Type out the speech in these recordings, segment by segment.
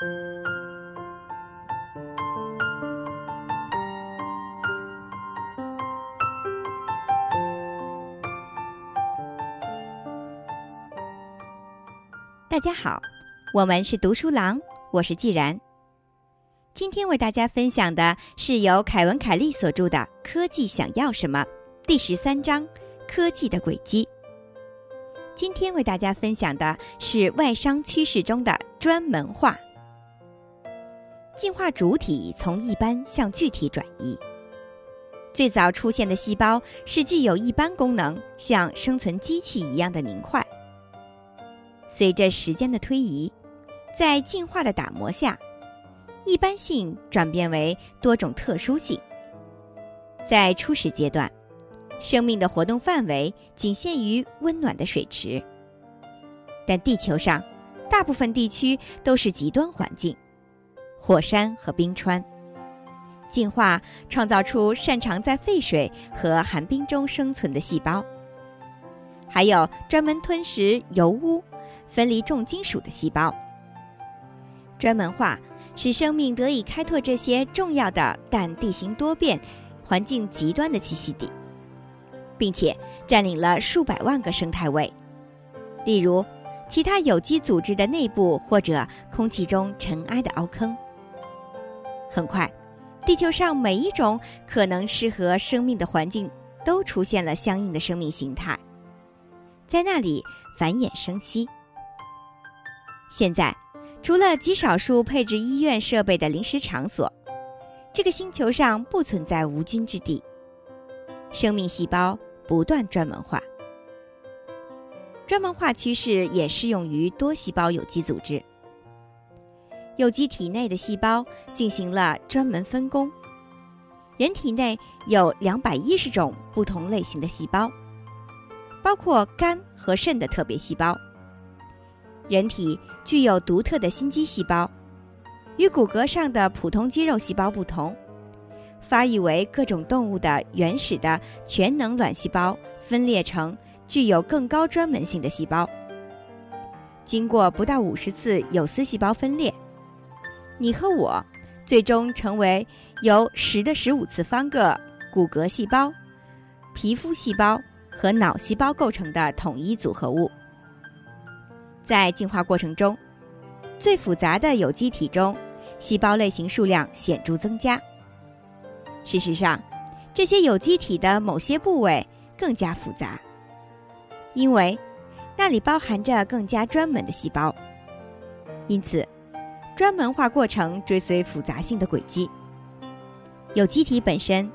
大家好，我们是读书郎，我是既然。今天为大家分享的是由凯文·凯利所著的《科技想要什么》第十三章“科技的轨迹”。今天为大家分享的是外商趋势中的专门化，进化主体从一般向具体转移。最早出现的细胞是具有一般功能，像生存机器一样的凝块。随着时间的推移，在进化的打磨下，一般性转变为多种特殊性。在初始阶段，生命的活动范围仅限于温暖的水池，但地球上大部分地区都是极端环境，火山和冰川。进化创造出擅长在沸水和寒冰中生存的细胞，还有专门吞食油污。分离重金属的细胞，专门化使生命得以开拓这些重要的但地形多变、环境极端的栖息地，并且占领了数百万个生态位，例如其他有机组织的内部或者空气中尘埃的凹坑。很快，地球上每一种可能适合生命的环境都出现了相应的生命形态，在那里繁衍生息。现在，除了极少数配置医院设备的临时场所，这个星球上不存在无菌之地。生命细胞不断专门化，专门化趋势也适用于多细胞有机组织。有机体内的细胞进行了专门分工。人体内有两百一十种不同类型的细胞，包括肝和肾的特别细胞。人体具有独特的心肌细胞，与骨骼上的普通肌肉细胞不同，发育为各种动物的原始的全能卵细胞分裂成具有更高专门性的细胞。经过不到五十次有丝细胞分裂，你和我最终成为由十的十五次方个骨骼细胞、皮肤细胞和脑细胞构成的统一组合物。在进化过程中，最复杂的有机体中，细胞类型数量显著增加。事实上，这些有机体的某些部位更加复杂，因为那里包含着更加专门的细胞。因此，专门化过程追随复杂性的轨迹。有机体本身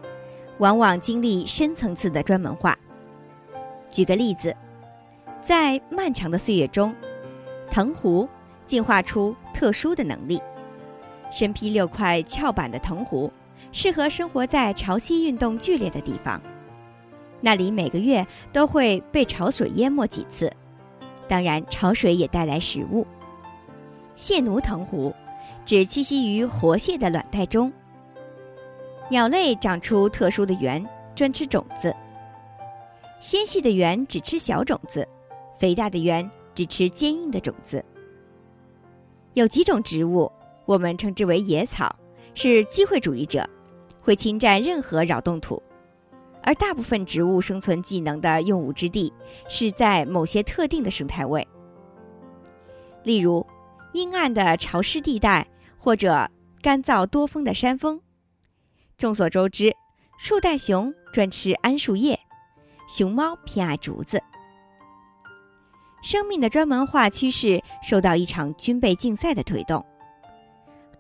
往往经历深层次的专门化。举个例子，在漫长的岁月中。藤壶进化出特殊的能力，身披六块翘板的藤壶适合生活在潮汐运动剧烈的地方，那里每个月都会被潮水淹没几次。当然，潮水也带来食物。蟹奴藤壶只栖息于活蟹的卵袋中。鸟类长出特殊的圆，专吃种子。纤细的圆只吃小种子，肥大的圆。只吃坚硬的种子。有几种植物，我们称之为野草，是机会主义者，会侵占任何扰动土；而大部分植物生存技能的用武之地是在某些特定的生态位，例如阴暗的潮湿地带或者干燥多风的山峰。众所周知，树袋熊专吃桉树叶，熊猫偏爱竹子。生命的专门化趋势受到一场军备竞赛的推动。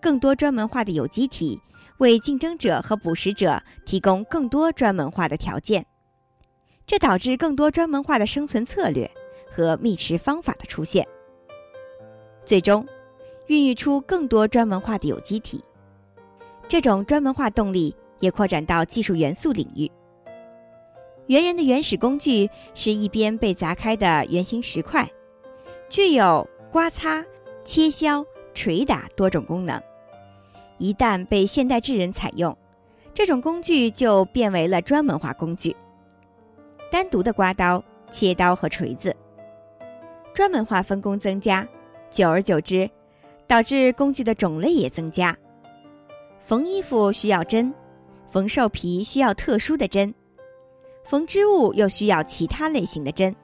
更多专门化的有机体为竞争者和捕食者提供更多专门化的条件，这导致更多专门化的生存策略和觅食方法的出现，最终孕育出更多专门化的有机体。这种专门化动力也扩展到技术元素领域。猿人的原始工具是一边被砸开的圆形石块，具有刮擦、切削、捶打多种功能。一旦被现代智人采用，这种工具就变为了专门化工具。单独的刮刀、切刀和锤子，专门化分工增加，久而久之，导致工具的种类也增加。缝衣服需要针，缝兽皮需要特殊的针，缝织物又需要其他类型的针。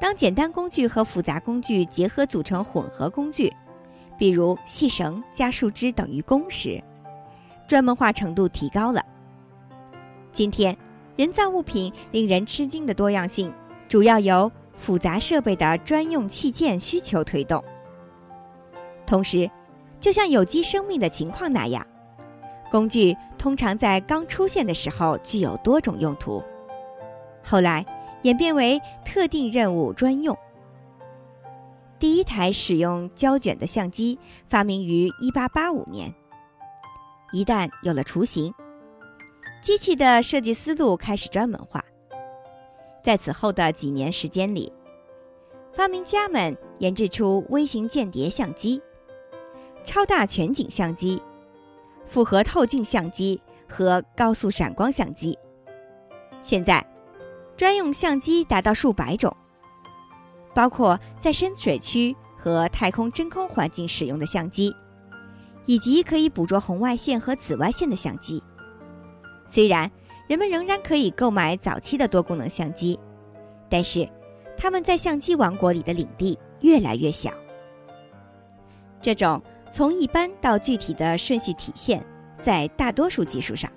当简单工具和复杂工具结合组成混合工具，比如细绳加树枝等于弓时，专门化程度提高了。今天，人造物品令人吃惊的多样性，主要由复杂设备的专用器件需求推动。同时，就像有机生命的情况那样，工具通常在刚出现的时候具有多种用途，后来演变为特定任务专用。第一台使用胶卷的相机发明于1885年。一旦有了雏形，机器的设计思路开始专门化。在此后的几年时间里，发明家们研制出微型间谍相机、超大全景相机、复合透镜相机和高速闪光相机。现在，专用相机达到数百种。包括在深水区和太空真空环境使用的相机，以及可以捕捉红外线和紫外线的相机。虽然人们仍然可以购买早期的多功能相机，但是他们在相机王国里的领地越来越小。这种从一般到具体的顺序体现在大多数技术上。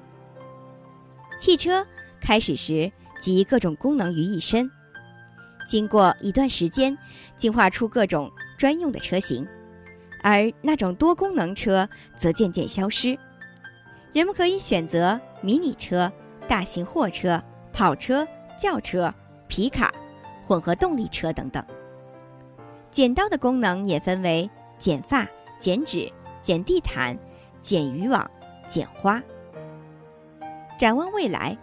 汽车开始时集各种功能于一身。经过一段时间，进化出各种专用的车型，而那种多功能车则渐渐消失。人们可以选择迷你车、大型货车、跑车、轿车、皮卡、混合动力车等等。剪刀的功能也分为剪发、剪纸、剪地毯、剪渔网、剪花。展望未来，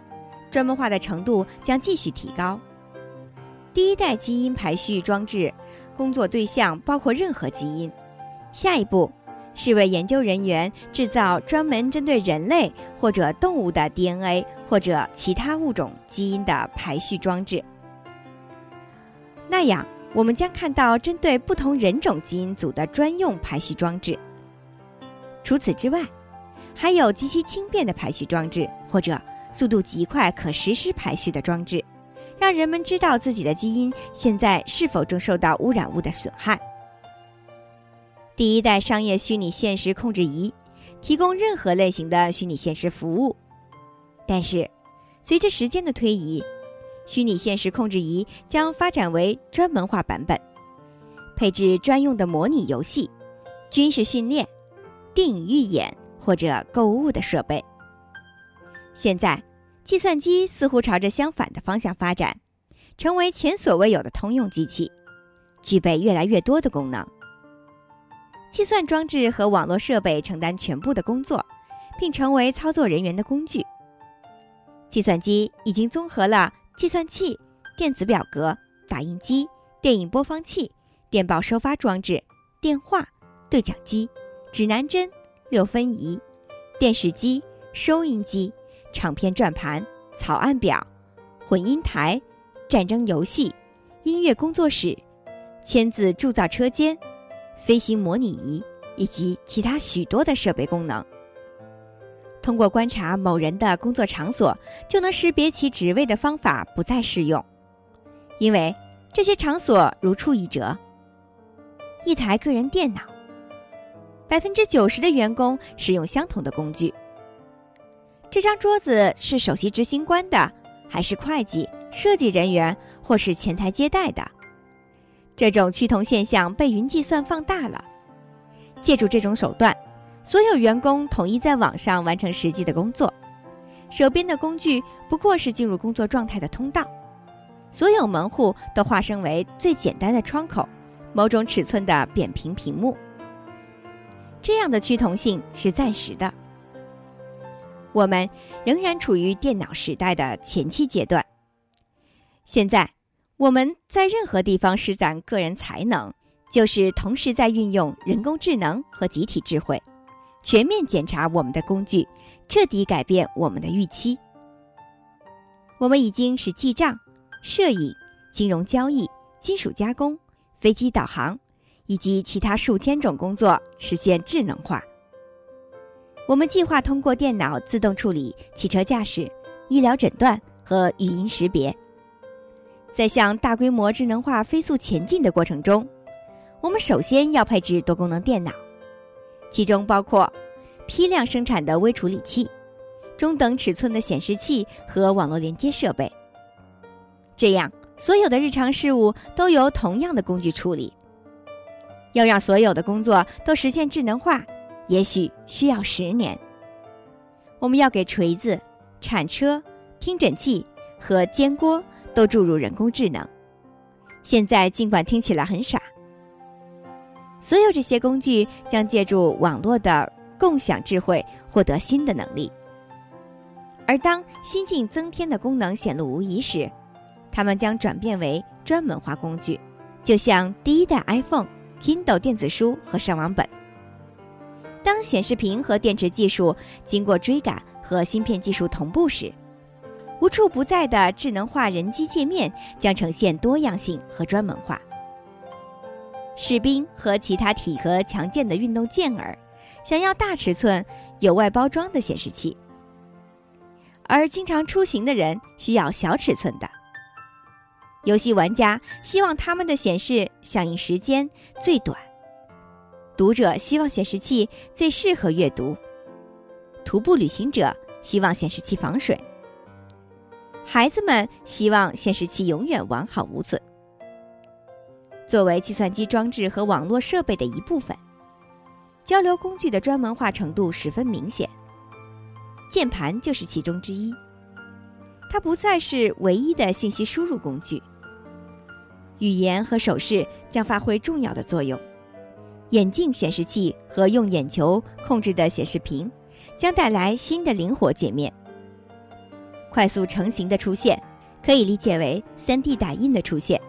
专门化的程度将继续提高。第一代基因排序装置工作对象包括任何基因。下一步是为研究人员制造专门针对人类或者动物的 DNA 或者其他物种基因的排序装置。那样，我们将看到针对不同人种基因组的专用排序装置。除此之外，还有极其轻便的排序装置，或者速度极快可实施排序的装置。让人们知道自己的基因现在是否正受到污染物的损害。第一代商业虚拟现实控制仪提供任何类型的虚拟现实服务，但是随着时间的推移，虚拟现实控制仪将发展为专门化版本，配置专用的模拟游戏、军事训练、电影预演或者购物的设备。现在。计算机似乎朝着相反的方向发展，成为前所未有的通用机器，具备越来越多的功能。计算装置和网络设备承担全部的工作，并成为操作人员的工具。计算机已经综合了计算器、电子表格、打印机、电影播放器、电报收发装置、电话、对讲机、指南针、六分仪、电视机、收音机。唱片转盘、草案表、混音台、战争游戏、音乐工作室、签字铸造车间、飞行模拟仪以及其他许多的设备功能。通过观察某人的工作场所，就能识别其职位的方法不再适用，因为这些场所如出一辙。一台个人电脑，百分之九十的员工使用相同的工具。这张桌子是首席执行官的，还是会计、设计人员，或是前台接待的？这种趋同现象被云计算放大了。借助这种手段，所有员工统一在网上完成实际的工作。手边的工具不过是进入工作状态的通道。所有门户都化身为最简单的窗口，某种尺寸的扁平屏幕。这样的趋同性是暂时的。我们仍然处于电脑时代的前期阶段。现在，我们在任何地方施展个人才能，就是同时在运用人工智能和集体智慧，全面检查我们的工具，彻底改变我们的预期。我们已经使记账、摄影、金融交易、金属加工、飞机导航，以及其他数千种工作实现智能化。我们计划通过电脑自动处理汽车驾驶、医疗诊断和语音识别。在向大规模智能化飞速前进的过程中，我们首先要配置多功能电脑，其中包括批量生产的微处理器、中等尺寸的显示器和网络连接设备。这样，所有的日常事务都由同样的工具处理。要让所有的工作都实现智能化，也许需要十年。我们要给锤子、铲车、听诊器和煎锅都注入人工智能。现在尽管听起来很傻，所有这些工具将借助网络的共享智慧获得新的能力。而当新近增添的功能显露无遗时，它们将转变为专门化工具，就像第一代 iPhone、Kindle 电子书和上网本。当显示屏和电池技术经过追赶和芯片技术同步时，无处不在的智能化人机界面将呈现多样性和专门化。士兵和其他体格强健的运动健儿想要大尺寸、有外包装的显示器，而经常出行的人需要小尺寸的。游戏玩家希望他们的显示响应时间最短，读者希望显示器最适合阅读，徒步旅行者希望显示器防水，孩子们希望显示器永远完好无损。作为计算机装置和网络设备的一部分，交流工具的专门化程度十分明显，键盘就是其中之一。它不再是唯一的信息输入工具。语言和手势将发挥重要的作用，眼镜显示器和用眼球控制的显示屏将带来新的灵活界面。快速成型的出现，可以理解为 3D 打印的出现，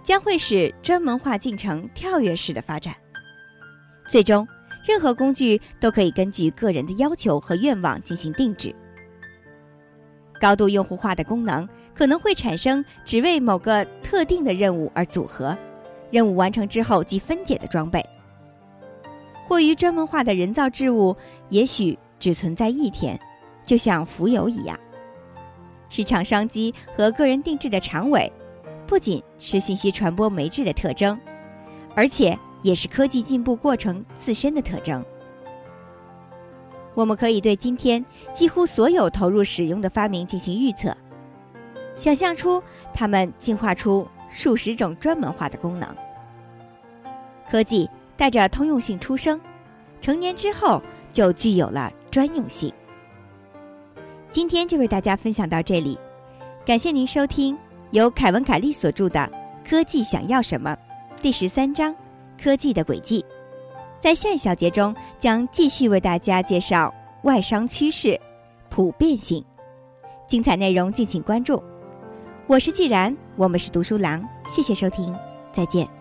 将会使专门化进程跳跃式的发展。最终，任何工具都可以根据个人的要求和愿望进行定制。高度用户化的功能可能会产生只为某个特定的任务而组合，任务完成之后即分解的装备。过于专门化的人造置物也许只存在一天，就像浮游一样。市场商机和个人定制的长尾，不仅是信息传播媒介的特征，而且也是科技进步过程自身的特征。我们可以对今天几乎所有投入使用的发明进行预测，想象出它们进化出数十种专门化的功能。科技带着通用性出生，成年之后就具有了专用性。今天就为大家分享到这里，感谢您收听由凯文·凯利所著的《科技想要什么》第十三章《科技的轨迹》。在下一小节中，将继续为大家介绍外商趋势、普遍性，精彩内容敬请关注。我是既然，我们是读书郎，谢谢收听，再见。